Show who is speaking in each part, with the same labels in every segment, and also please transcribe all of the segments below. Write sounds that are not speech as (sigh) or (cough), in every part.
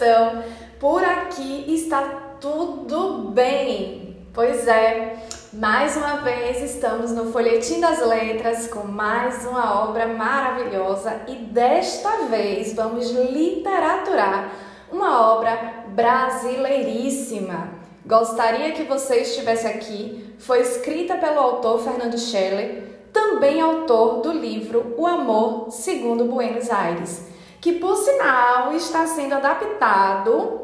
Speaker 1: estão? Por aqui está tudo bem? Pois é, mais uma vez estamos no Folhetim das Letras com mais uma obra maravilhosa e desta vez vamos literaturar uma obra brasileiríssima. Gostaria que você estivesse aqui. Foi escrita pelo autor Fernando Scheller também autor do livro O Amor Segundo Buenos Aires, que por sinal está sendo adaptado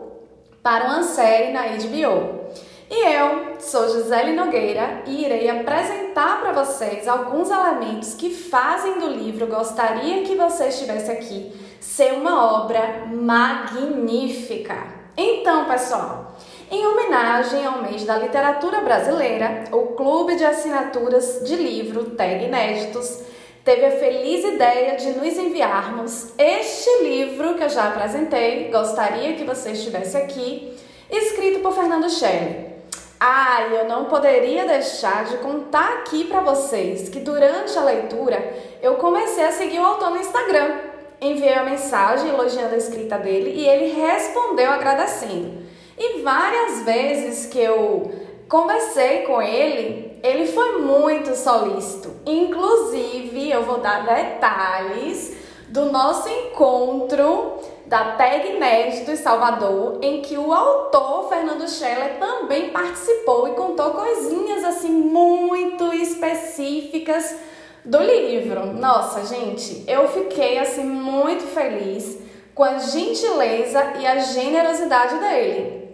Speaker 1: para uma série na HBO. E eu sou Gisele Nogueira e irei apresentar para vocês alguns elementos que fazem do livro Gostaria que você estivesse aqui ser uma obra magnífica. Então, pessoal, em homenagem ao mês da literatura brasileira, o Clube de Assinaturas de Livro Tag Inéditos teve a feliz ideia de nos enviarmos este livro que eu já apresentei, gostaria que você estivesse aqui, escrito por Fernando Scheller. Ah, eu não poderia deixar de contar aqui para vocês que durante a leitura eu comecei a seguir o autor no Instagram. Enviei uma mensagem elogiando a escrita dele e ele respondeu agradecendo. E várias vezes que eu conversei com ele, ele foi muito solícito. Inclusive, eu vou dar detalhes do nosso encontro da Tag Inédito em Salvador, em que o autor Fernando Scheller também participou e contou coisinhas assim muito específicas do livro. Nossa, gente, eu fiquei assim muito feliz com a gentileza e a generosidade dele.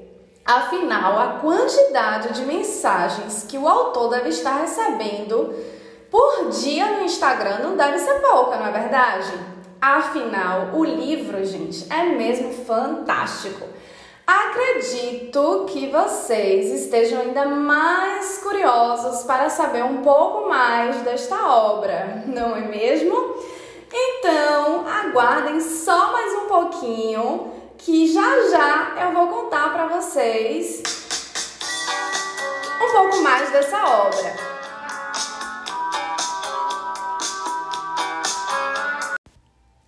Speaker 1: Afinal, a quantidade de mensagens que o autor deve estar recebendo por dia no Instagram não deve ser pouca, não é verdade? Afinal, o livro, gente, é mesmo fantástico. Acredito que vocês estejam ainda mais curiosos para saber um pouco mais desta obra, não é mesmo? Então, aguardem só mais um pouquinho que já já eu vou contar para vocês um pouco mais dessa obra.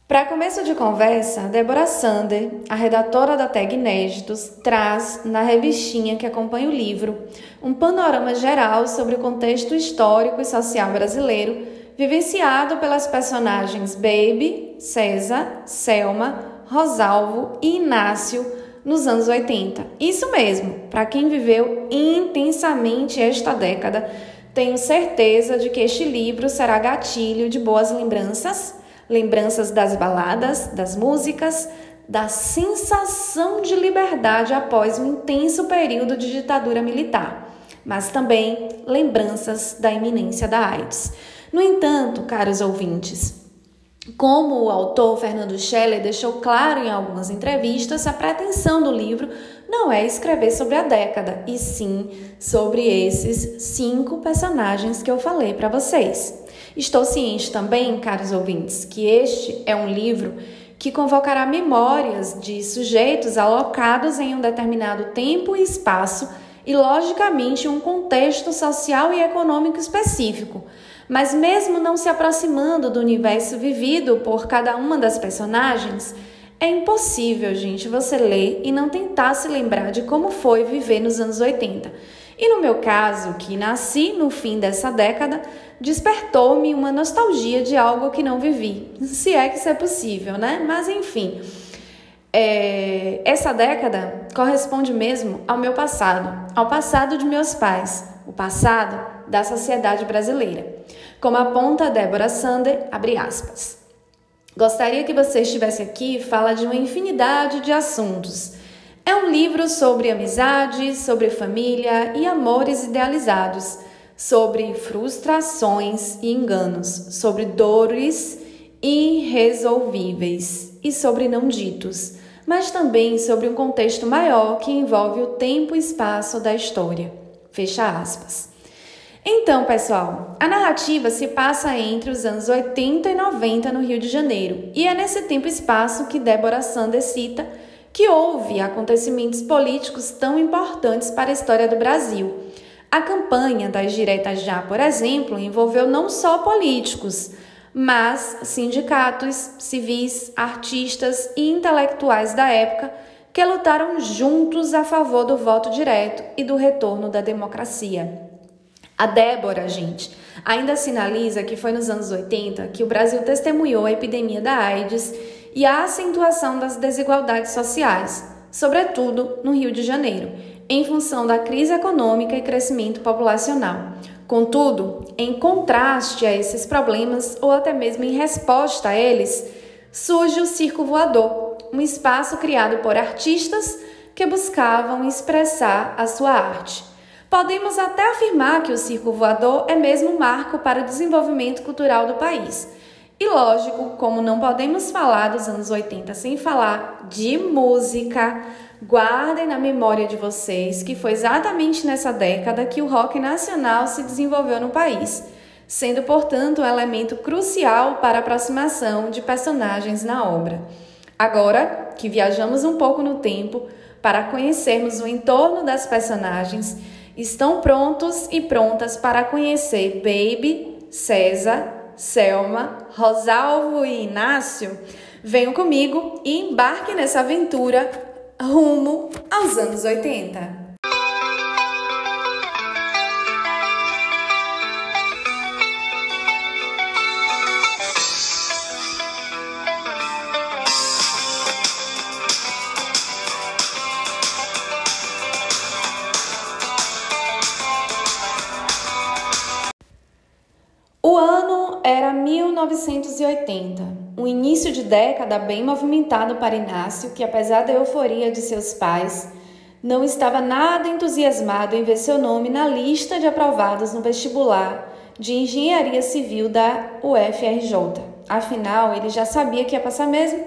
Speaker 1: Para começo de conversa, Débora Sander, a redatora da Tag Inéditos, traz na revistinha que acompanha o livro um panorama geral sobre o contexto histórico e social brasileiro vivenciado pelas personagens Baby, César, Selma, Rosalvo e Inácio nos anos 80. Isso mesmo, para quem viveu intensamente esta década, tenho certeza de que este livro será gatilho de boas lembranças, lembranças das baladas, das músicas, da sensação de liberdade após um intenso período de ditadura militar, mas também lembranças da iminência da AIDS. No entanto, caros ouvintes, como o autor Fernando Scheller deixou claro em algumas entrevistas, a pretensão do livro não é escrever sobre a década, e sim sobre esses cinco personagens que eu falei para vocês. Estou ciente também, caros ouvintes, que este é um livro que convocará memórias de sujeitos alocados em um determinado tempo e espaço e, logicamente, um contexto social e econômico específico mas, mesmo não se aproximando do universo vivido por cada uma das personagens, é impossível, gente, você ler e não tentar se lembrar de como foi viver nos anos 80. E no meu caso, que nasci no fim dessa década, despertou-me uma nostalgia de algo que não vivi. Se é que isso é possível, né? Mas enfim. É, essa década corresponde mesmo ao meu passado, ao passado de meus pais, o passado da sociedade brasileira. Como aponta Débora Sander, abre aspas. Gostaria que você estivesse aqui fala de uma infinidade de assuntos. É um livro sobre amizade, sobre família e amores idealizados, sobre frustrações e enganos, sobre dores irresolvíveis e sobre não ditos, mas também sobre um contexto maior que envolve o tempo e espaço da história. Fecha aspas. Então, pessoal, a narrativa se passa entre os anos 80 e 90 no Rio de Janeiro, e é nesse tempo e espaço que Débora Sanders cita que houve acontecimentos políticos tão importantes para a história do Brasil. A campanha das diretas já, por exemplo, envolveu não só políticos, mas sindicatos, civis, artistas e intelectuais da época que lutaram juntos a favor do voto direto e do retorno da democracia. A Débora, gente, ainda sinaliza que foi nos anos 80 que o Brasil testemunhou a epidemia da AIDS e a acentuação das desigualdades sociais, sobretudo no Rio de Janeiro, em função da crise econômica e crescimento populacional. Contudo, em contraste a esses problemas, ou até mesmo em resposta a eles, surge o Circo Voador, um espaço criado por artistas que buscavam expressar a sua arte. Podemos até afirmar que o Circo Voador é mesmo um marco para o desenvolvimento cultural do país. E lógico, como não podemos falar dos anos 80 sem falar de música, guardem na memória de vocês que foi exatamente nessa década que o rock nacional se desenvolveu no país, sendo, portanto, um elemento crucial para a aproximação de personagens na obra. Agora que viajamos um pouco no tempo para conhecermos o entorno das personagens, estão prontos e prontas para conhecer Baby, César, Selma, Rosalvo e Inácio? Venham comigo e embarque nessa aventura rumo aos anos 80. 1980, um início de década bem movimentado para Inácio, que apesar da euforia de seus pais, não estava nada entusiasmado em ver seu nome na lista de aprovados no vestibular de Engenharia Civil da UFRJ. Afinal, ele já sabia que ia passar mesmo.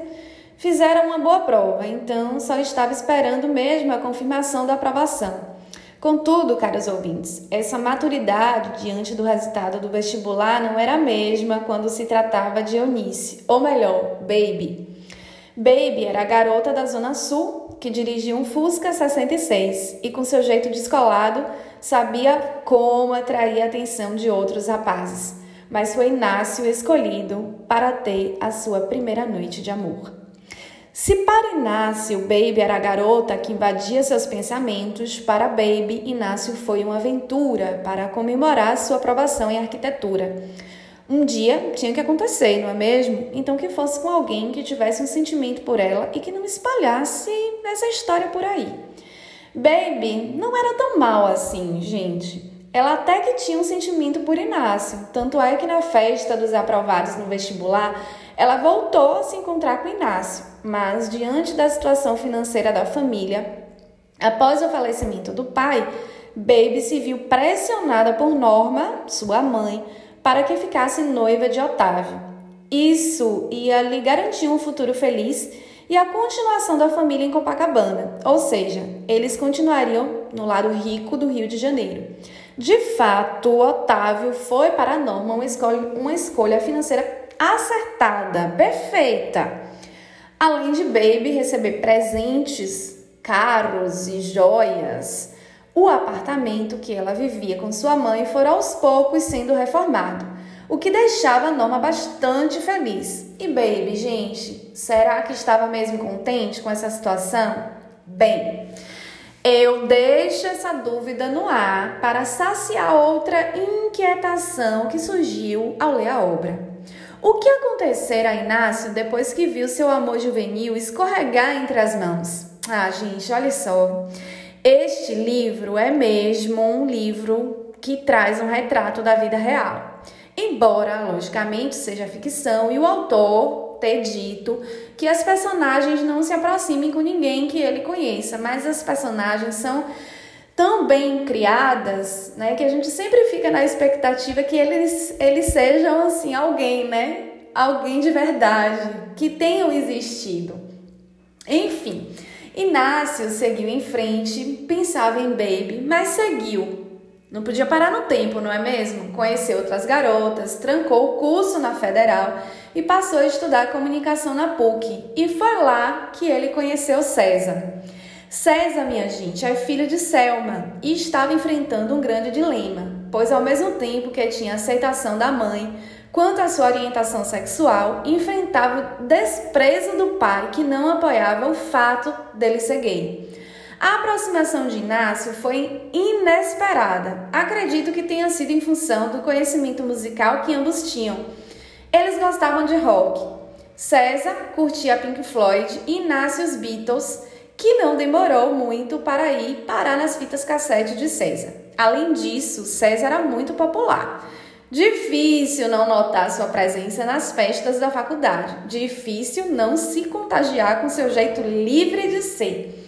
Speaker 1: Fizeram uma boa prova, então só estava esperando mesmo a confirmação da aprovação. Contudo, caros ouvintes, essa maturidade diante do resultado do vestibular não era a mesma quando se tratava de Eunice, ou melhor, Baby. Baby era a garota da Zona Sul que dirigia um Fusca 66 e, com seu jeito descolado, sabia como atrair a atenção de outros rapazes. Mas foi Inácio escolhido para ter a sua primeira noite de amor. Se para Inácio Baby era a garota que invadia seus pensamentos, para Baby Inácio foi uma aventura para comemorar sua aprovação em arquitetura. Um dia tinha que acontecer, não é mesmo? Então que fosse com alguém que tivesse um sentimento por ela e que não espalhasse essa história por aí. Baby não era tão mal assim, gente. Ela até que tinha um sentimento por Inácio, tanto é que na festa dos aprovados no vestibular, ela voltou a se encontrar com Inácio, mas diante da situação financeira da família, após o falecimento do pai, Baby se viu pressionada por Norma, sua mãe, para que ficasse noiva de Otávio. Isso ia lhe garantir um futuro feliz e a continuação da família em Copacabana, ou seja, eles continuariam no lado rico do Rio de Janeiro. De fato, Otávio foi para Norma uma escolha, uma escolha financeira acertada, perfeita. Além de Baby receber presentes caros e joias, o apartamento que ela vivia com sua mãe foi aos poucos sendo reformado, o que deixava a Norma bastante feliz. E Baby, gente, será que estava mesmo contente com essa situação? Bem, eu deixo essa dúvida no ar para saciar outra inquietação que surgiu ao ler a obra. O que acontecera a Inácio depois que viu seu amor juvenil escorregar entre as mãos? Ah, gente, olha só. Este livro é mesmo um livro que traz um retrato da vida real. Embora, logicamente, seja ficção e o autor ter dito que as personagens não se aproximem com ninguém que ele conheça, mas as personagens são tão bem criadas, né, que a gente sempre fica na expectativa que eles, eles sejam assim alguém, né? Alguém de verdade, que tenham existido. Enfim, Inácio seguiu em frente, pensava em Baby, mas seguiu. Não podia parar no tempo, não é mesmo? Conheceu outras garotas, trancou o curso na Federal e passou a estudar comunicação na PUC. E foi lá que ele conheceu César. César, minha gente, é filho de Selma e estava enfrentando um grande dilema, pois ao mesmo tempo que tinha aceitação da mãe, quanto à sua orientação sexual, enfrentava o desprezo do pai que não apoiava o fato dele ser gay. A aproximação de Inácio foi inesperada. Acredito que tenha sido em função do conhecimento musical que ambos tinham. Eles gostavam de rock. César curtia Pink Floyd e Inácio os Beatles, que não demorou muito para ir parar nas fitas cassete de César. Além disso, César era muito popular. Difícil não notar sua presença nas festas da faculdade. Difícil não se contagiar com seu jeito livre de ser.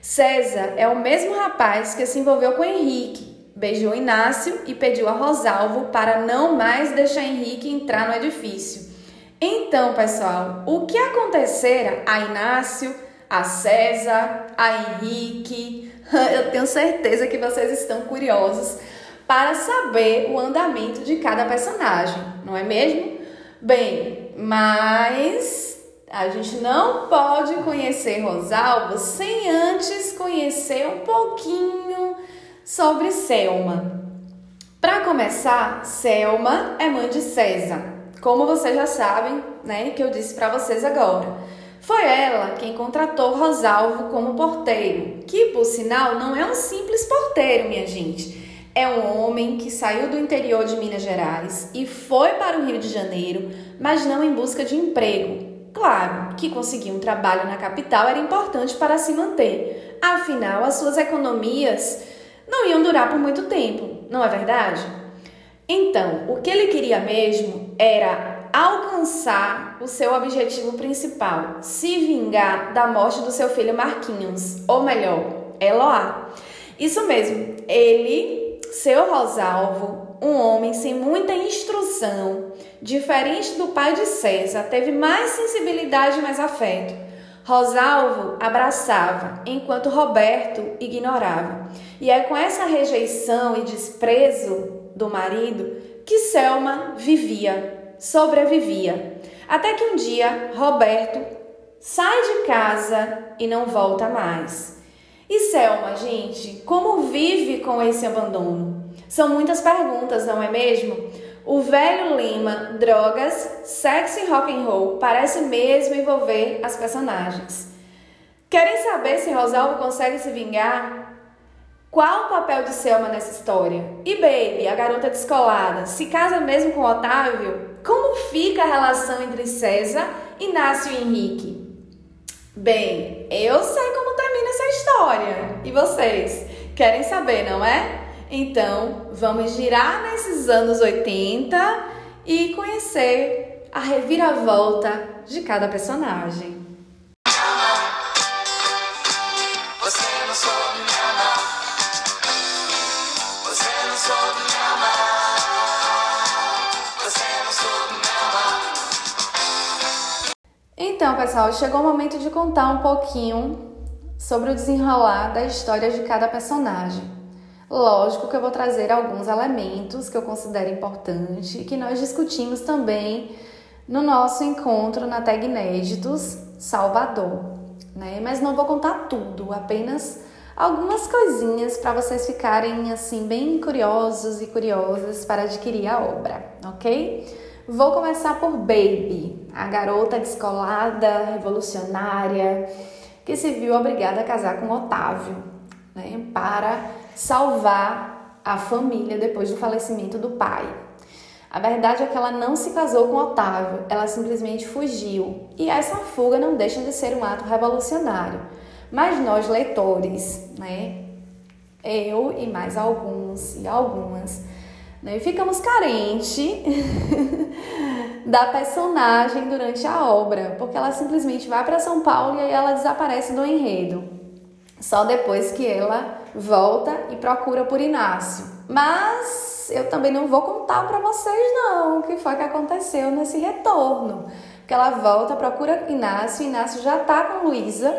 Speaker 1: César é o mesmo rapaz que se envolveu com Henrique, beijou Inácio e pediu a Rosalvo para não mais deixar Henrique entrar no edifício. Então, pessoal, o que acontecera a Inácio, a César, a Henrique? (laughs) Eu tenho certeza que vocês estão curiosos para saber o andamento de cada personagem, não é mesmo? Bem, mas a gente não pode conhecer Rosalba sem antes conhecer um pouquinho sobre Selma. Para começar, Selma é mãe de César. Como vocês já sabem, né, que eu disse para vocês agora. Foi ela quem contratou Rosalvo como porteiro, que por sinal não é um simples porteiro, minha gente. É um homem que saiu do interior de Minas Gerais e foi para o Rio de Janeiro, mas não em busca de emprego, Claro que conseguir um trabalho na capital era importante para se manter, afinal, as suas economias não iam durar por muito tempo, não é verdade? Então, o que ele queria mesmo era alcançar o seu objetivo principal, se vingar da morte do seu filho Marquinhos, ou melhor, Eloá. Isso mesmo, ele, seu Rosalvo, um homem sem muita instrução, Diferente do pai de César, teve mais sensibilidade e mais afeto. Rosalvo abraçava, enquanto Roberto ignorava. E é com essa rejeição e desprezo do marido que Selma vivia, sobrevivia. Até que um dia Roberto sai de casa e não volta mais. E Selma, gente, como vive com esse abandono? São muitas perguntas, não é mesmo? O velho Lima, drogas, sexo e rock and roll parece mesmo envolver as personagens. Querem saber se Rosalvo consegue se vingar? Qual o papel de Selma nessa história? E Baby, a garota descolada, se casa mesmo com Otávio? Como fica a relação entre César, Inácio e Henrique? Bem, eu sei como termina essa história. E vocês? Querem saber, não é? Então, vamos girar nesses anos 80 e conhecer a reviravolta de cada personagem. Então, pessoal, chegou o momento de contar um pouquinho sobre o desenrolar da história de cada personagem. Lógico que eu vou trazer alguns elementos que eu considero importante e que nós discutimos também no nosso encontro na Tag Inéditos Salvador, né? Mas não vou contar tudo, apenas algumas coisinhas para vocês ficarem assim bem curiosos e curiosas para adquirir a obra, ok? Vou começar por Baby, a garota descolada, revolucionária, que se viu obrigada a casar com Otávio, né? Para salvar a família depois do falecimento do pai. A verdade é que ela não se casou com Otávio, ela simplesmente fugiu. E essa fuga não deixa de ser um ato revolucionário. Mas nós, leitores, né? Eu e mais alguns e algumas, né? ficamos carentes (laughs) da personagem durante a obra, porque ela simplesmente vai para São Paulo e aí ela desaparece do enredo. Só depois que ela volta e procura por Inácio. Mas eu também não vou contar para vocês não o que foi que aconteceu nesse retorno. Porque ela volta, procura Inácio, Inácio já tá com Luísa.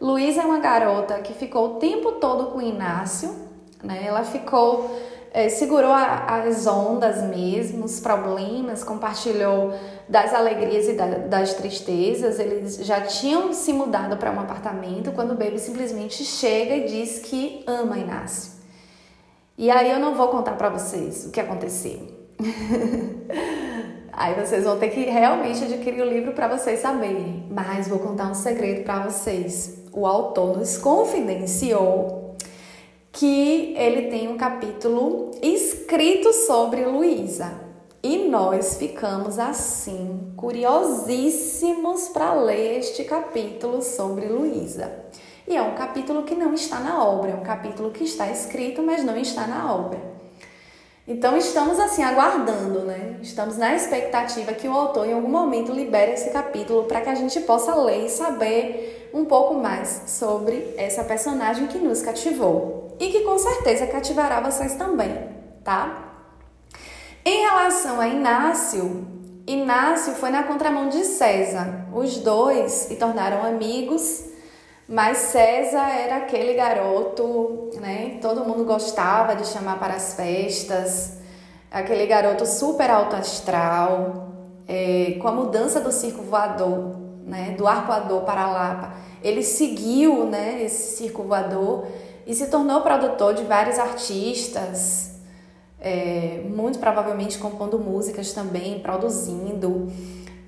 Speaker 1: Luísa é uma garota que ficou o tempo todo com Inácio, né? Ela ficou é, segurou a, as ondas mesmo, os problemas, compartilhou das alegrias e da, das tristezas. Eles já tinham se mudado para um apartamento quando o Baby simplesmente chega e diz que ama Inácio. E aí eu não vou contar para vocês o que aconteceu. (laughs) Aí vocês vão ter que realmente adquirir o livro para vocês saberem. Mas vou contar um segredo para vocês. O autor nos confidenciou que ele tem um capítulo escrito sobre Luísa. E nós ficamos assim, curiosíssimos para ler este capítulo sobre Luísa. E é um capítulo que não está na obra, é um capítulo que está escrito, mas não está na obra. Então estamos assim aguardando, né? Estamos na expectativa que o autor em algum momento libere esse capítulo para que a gente possa ler e saber um pouco mais sobre essa personagem que nos cativou e que com certeza cativará vocês também, tá? Em relação a Inácio, Inácio foi na contramão de César. Os dois se tornaram amigos mas César era aquele garoto, né? Todo mundo gostava de chamar para as festas, aquele garoto super alto astral, é, com a mudança do circo voador, né? Do arco voador para a Lapa. Ele seguiu, né? Esse circo voador e se tornou produtor de vários artistas, é, muito provavelmente compondo músicas também, produzindo.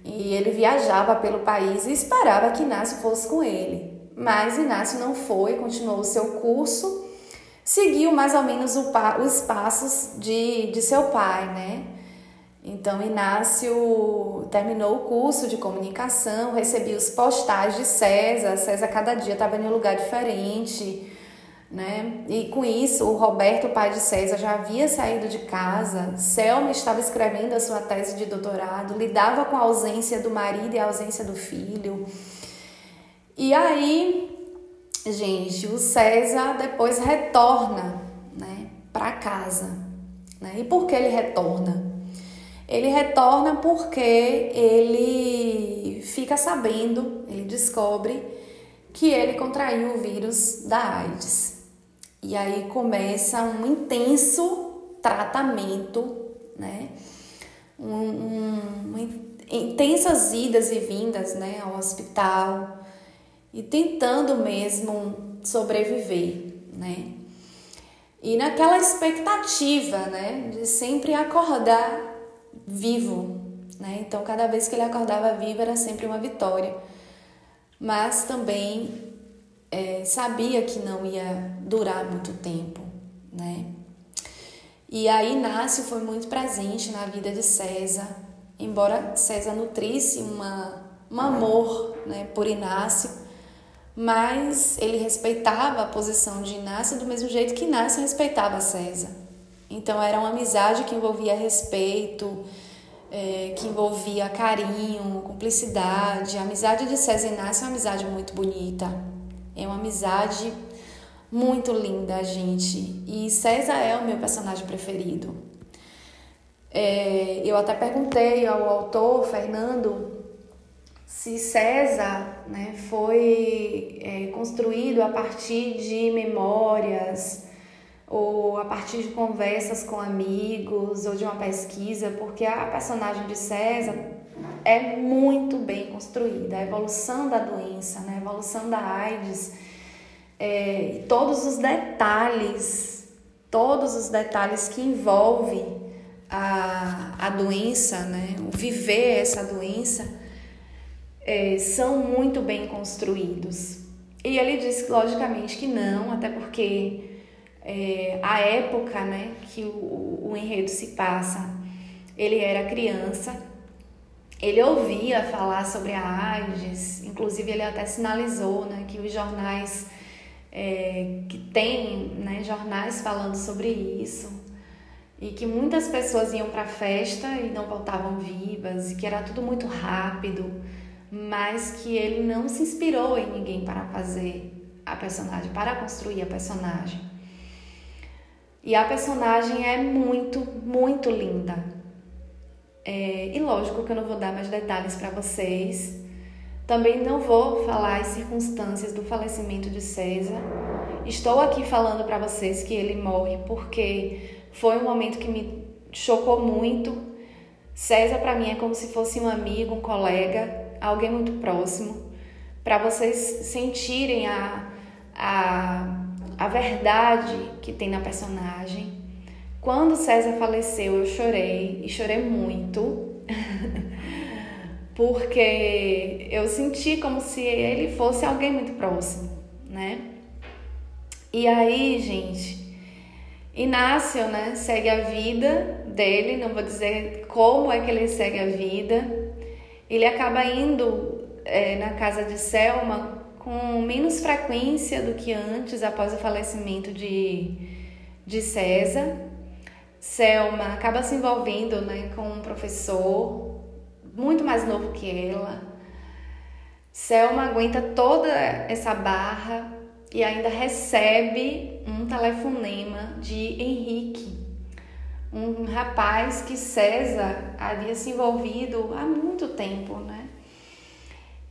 Speaker 1: E ele viajava pelo país e esperava que Inácio fosse com ele. Mas Inácio não foi, continuou o seu curso, seguiu mais ou menos o, os passos de, de seu pai, né? Então, Inácio terminou o curso de comunicação, recebia os postais de César, César cada dia estava em um lugar diferente, né? E com isso, o Roberto, pai de César, já havia saído de casa, Selma estava escrevendo a sua tese de doutorado, lidava com a ausência do marido e a ausência do filho. E aí, gente, o César depois retorna, né, para casa. Né? E por que ele retorna? Ele retorna porque ele fica sabendo, ele descobre que ele contraiu o vírus da AIDS. E aí começa um intenso tratamento, né? Um, um, intensas idas e vindas né, ao hospital, e tentando mesmo sobreviver, né? E naquela expectativa, né, de sempre acordar vivo, né? Então, cada vez que ele acordava vivo era sempre uma vitória. Mas também é, sabia que não ia durar muito tempo, né? E aí Inácio foi muito presente na vida de César, embora César nutrisse uma, um amor né, por Inácio, mas ele respeitava a posição de Inácio do mesmo jeito que Inácio respeitava César. Então era uma amizade que envolvia respeito, é, que envolvia carinho, cumplicidade. A amizade de César e Inácio é uma amizade muito bonita, é uma amizade muito linda, gente. E César é o meu personagem preferido. É, eu até perguntei ao autor, Fernando, se César né, foi é, construído a partir de memórias ou a partir de conversas com amigos ou de uma pesquisa, porque a personagem de César é muito bem construída, a evolução da doença, né, a evolução da AIDS, é, todos os detalhes, todos os detalhes que envolvem a, a doença, né, o viver essa doença, é, são muito bem construídos. E ele disse, logicamente, que não, até porque é, a época né, que o, o enredo se passa, ele era criança, ele ouvia falar sobre a AIDS, inclusive ele até sinalizou né, que os jornais é, que tem né, jornais falando sobre isso e que muitas pessoas iam para a festa e não voltavam vivas e que era tudo muito rápido mas que ele não se inspirou em ninguém para fazer a personagem, para construir a personagem. E a personagem é muito, muito linda. É, e lógico que eu não vou dar mais detalhes para vocês. Também não vou falar as circunstâncias do falecimento de César. Estou aqui falando para vocês que ele morre porque foi um momento que me chocou muito. César para mim é como se fosse um amigo, um colega, alguém muito próximo, para vocês sentirem a, a, a verdade que tem na personagem. Quando César faleceu, eu chorei e chorei muito. (laughs) porque eu senti como se ele fosse alguém muito próximo, né? E aí, gente, Inácio, né, segue a vida dele, não vou dizer como é que ele segue a vida. Ele acaba indo é, na casa de Selma com menos frequência do que antes, após o falecimento de, de César. Selma acaba se envolvendo né, com um professor muito mais novo que ela. Selma aguenta toda essa barra e ainda recebe um telefonema de Henrique, um rapaz que César havia se envolvido há muito tempo, né?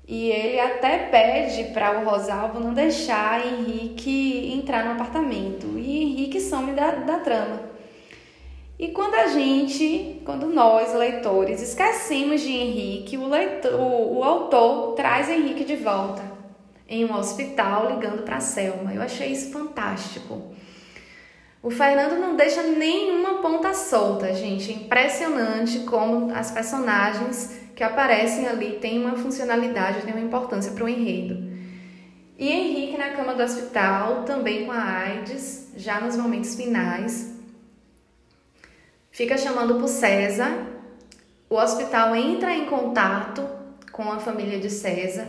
Speaker 1: E ele até pede para o Rosalvo não deixar Henrique entrar no apartamento. E Henrique some da, da trama. E quando a gente, quando nós, leitores, esquecemos de Henrique, o, leitor, o, o autor traz Henrique de volta em um hospital ligando para Selma. Eu achei isso fantástico. O Fernando não deixa nenhuma ponta solta, gente. É impressionante como as personagens que aparecem ali têm uma funcionalidade, têm uma importância para o enredo. E Henrique na cama do hospital, também com a AIDS, já nos momentos finais, fica chamando por César. O hospital entra em contato com a família de César.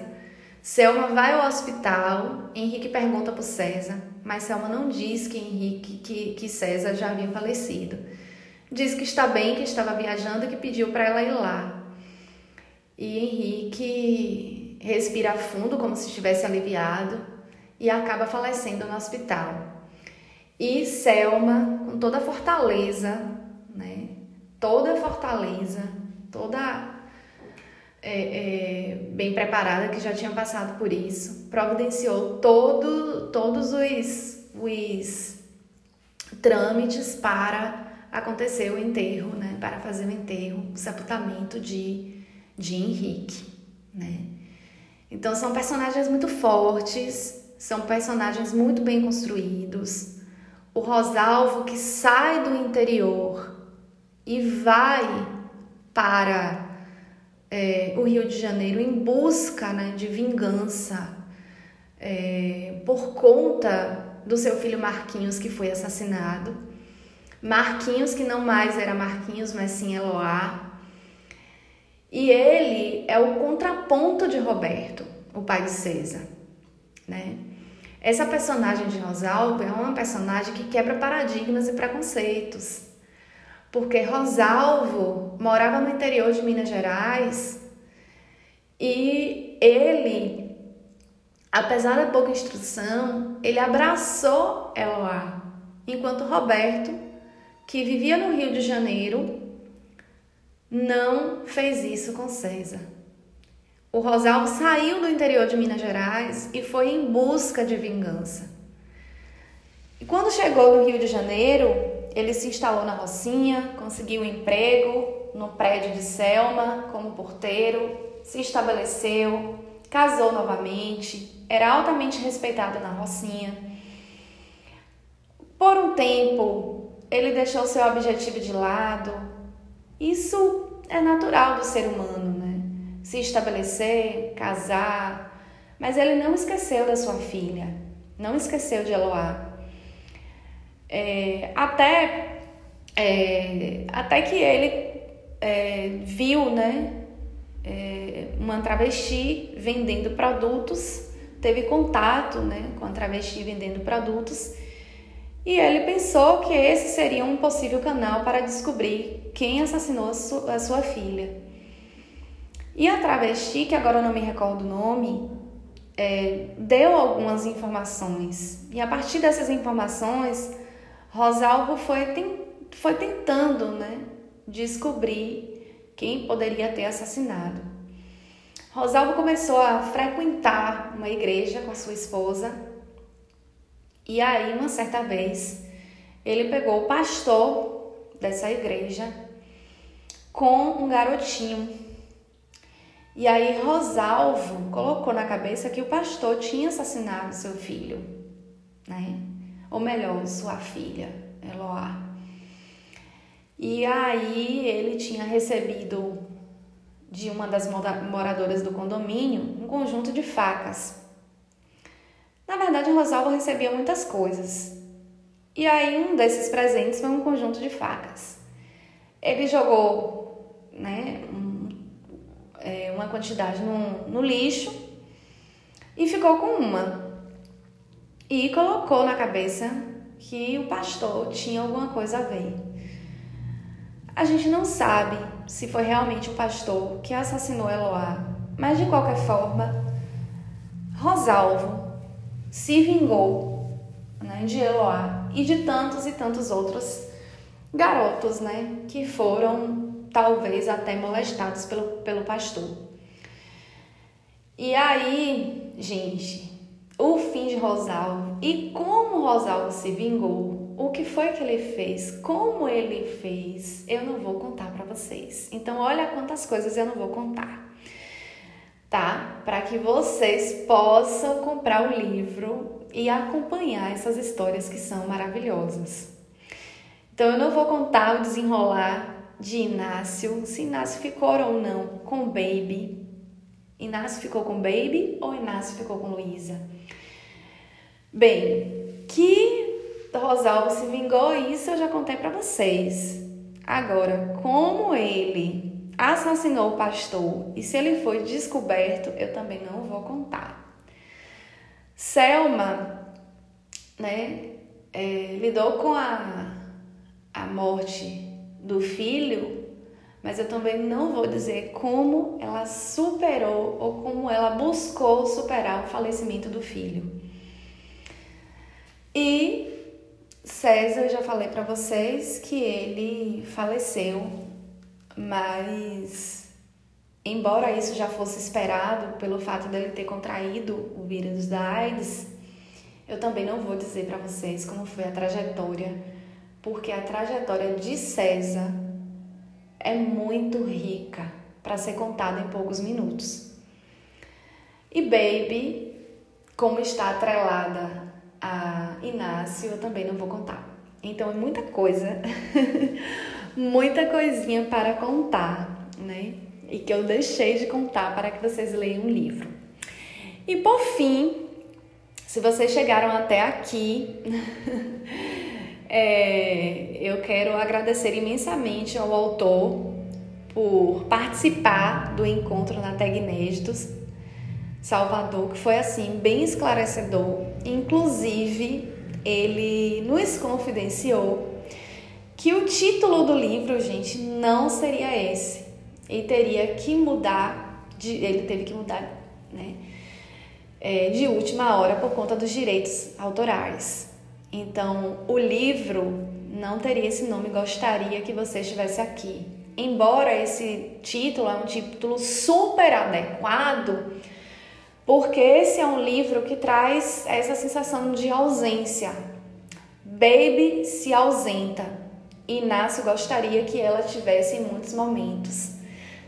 Speaker 1: Selma vai ao hospital, Henrique pergunta por César, mas Selma não diz que Henrique, que, que César já havia falecido. Diz que está bem, que estava viajando e que pediu para ela ir lá. E Henrique respira fundo, como se estivesse aliviado, e acaba falecendo no hospital. E Selma, com toda a fortaleza, né? Toda fortaleza, toda é, é, bem preparada, que já tinha passado por isso, providenciou todo, todos os, os trâmites para acontecer o enterro, né? Para fazer o enterro, o sepultamento de, de Henrique, né? Então são personagens muito fortes, são personagens muito bem construídos. O Rosalvo que sai do interior e vai para é, o Rio de Janeiro em busca né, de vingança é, por conta do seu filho Marquinhos que foi assassinado. Marquinhos que não mais era Marquinhos, mas sim Eloá. E ele é o contraponto de Roberto, o pai de César, né? Essa personagem de Rosalba é uma personagem que quebra paradigmas e preconceitos porque Rosalvo morava no interior de Minas Gerais e ele, apesar da pouca instrução, ele abraçou Eloá, enquanto Roberto, que vivia no Rio de Janeiro, não fez isso com César. O Rosalvo saiu do interior de Minas Gerais e foi em busca de vingança. E quando chegou no Rio de Janeiro, ele se instalou na Rocinha, conseguiu um emprego no prédio de Selma como porteiro, se estabeleceu, casou novamente, era altamente respeitado na Rocinha. Por um tempo, ele deixou seu objetivo de lado. Isso é natural do ser humano, né? Se estabelecer, casar, mas ele não esqueceu da sua filha, não esqueceu de Eloá. É, até, é, até que ele é, viu né, é, uma travesti vendendo produtos, teve contato né, com a travesti vendendo produtos e ele pensou que esse seria um possível canal para descobrir quem assassinou a, su a sua filha. E a travesti, que agora eu não me recordo o nome, é, deu algumas informações. E a partir dessas informações, Rosalvo foi, foi tentando né, descobrir quem poderia ter assassinado. Rosalvo começou a frequentar uma igreja com sua esposa e aí, uma certa vez, ele pegou o pastor dessa igreja com um garotinho. E aí Rosalvo colocou na cabeça que o pastor tinha assassinado seu filho, né? Ou melhor, sua filha, Eloá. E aí ele tinha recebido de uma das moradoras do condomínio um conjunto de facas. Na verdade, o Rosalvo recebia muitas coisas. E aí, um desses presentes foi um conjunto de facas. Ele jogou né, um, é, uma quantidade no, no lixo e ficou com uma. E colocou na cabeça que o pastor tinha alguma coisa a ver. A gente não sabe se foi realmente o pastor que assassinou Eloá, mas de qualquer forma, Rosalvo se vingou né, de Eloá e de tantos e tantos outros garotos né, que foram talvez até molestados pelo, pelo pastor. E aí, gente, o fim de Rosalvo e como Rosalvo se vingou, o que foi que ele fez, como ele fez, eu não vou contar para vocês. Então, olha quantas coisas eu não vou contar, tá? Para que vocês possam comprar o livro e acompanhar essas histórias que são maravilhosas. Então, eu não vou contar o desenrolar de Inácio, se Inácio ficou ou não com Baby, Inácio ficou com Baby ou Inácio ficou com Luísa? Bem, que Rosalvo se vingou, isso eu já contei para vocês. Agora, como ele assassinou o pastor e se ele foi descoberto, eu também não vou contar. Selma, né, é, lidou com a, a morte do filho mas eu também não vou dizer como ela superou ou como ela buscou superar o falecimento do filho. E César, eu já falei para vocês que ele faleceu, mas embora isso já fosse esperado pelo fato dele ter contraído o vírus da AIDS, eu também não vou dizer para vocês como foi a trajetória, porque a trajetória de César é muito rica para ser contada em poucos minutos. E Baby, como está atrelada a Inácio, eu também não vou contar. Então é muita coisa, (laughs) muita coisinha para contar, né? E que eu deixei de contar para que vocês leiam o livro. E por fim, se vocês chegaram até aqui, (laughs) É, eu quero agradecer imensamente ao autor por participar do encontro na Tag Inéditos Salvador, que foi assim bem esclarecedor. Inclusive, ele nos confidenciou que o título do livro, gente, não seria esse. Ele teria que mudar, de, ele teve que mudar, né? É, de última hora por conta dos direitos autorais. Então, o livro não teria esse nome, gostaria que você estivesse aqui. Embora esse título é um título super adequado, porque esse é um livro que traz essa sensação de ausência. Baby se ausenta. Inácio gostaria que ela tivesse em muitos momentos.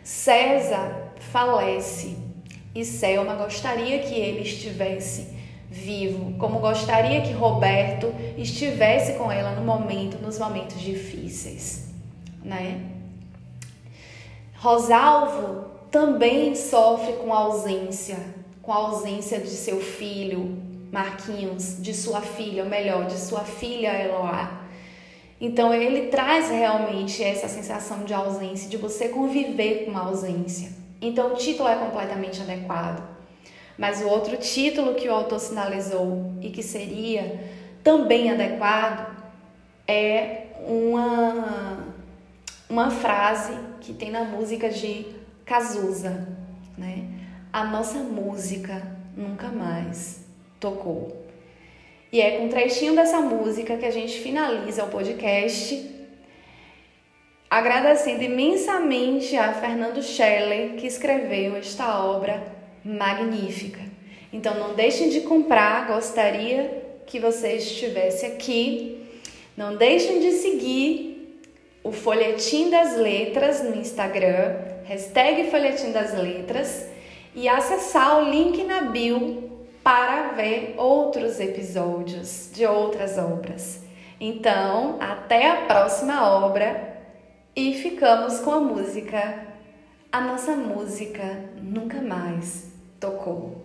Speaker 1: César falece e Selma gostaria que ele estivesse vivo, como gostaria que Roberto estivesse com ela no momento, nos momentos difíceis, né? Rosalvo também sofre com ausência, com a ausência de seu filho Marquinhos, de sua filha, ou melhor, de sua filha Eloá. Então ele traz realmente essa sensação de ausência, de você conviver com a ausência. Então o título é completamente adequado. Mas o outro título que o autor sinalizou e que seria também adequado é uma, uma frase que tem na música de Cazuza, né? A nossa música nunca mais tocou. E é com um trechinho dessa música que a gente finaliza o podcast, agradecendo imensamente a Fernando Scheller, que escreveu esta obra magnífica. Então não deixem de comprar, gostaria que você estivesse aqui. Não deixem de seguir o Folhetim das Letras no Instagram, hashtag Folhetim das Letras, e acessar o link na bio para ver outros episódios de outras obras. Então, até a próxima obra e ficamos com a música. A nossa música nunca mais tocou.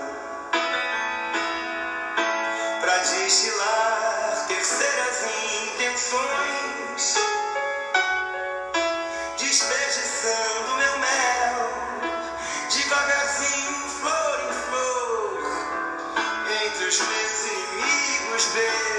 Speaker 2: legislar terceiras intenções, desperdiçando meu mel, devagarzinho, flor em flor, entre os meus inimigos. Deus.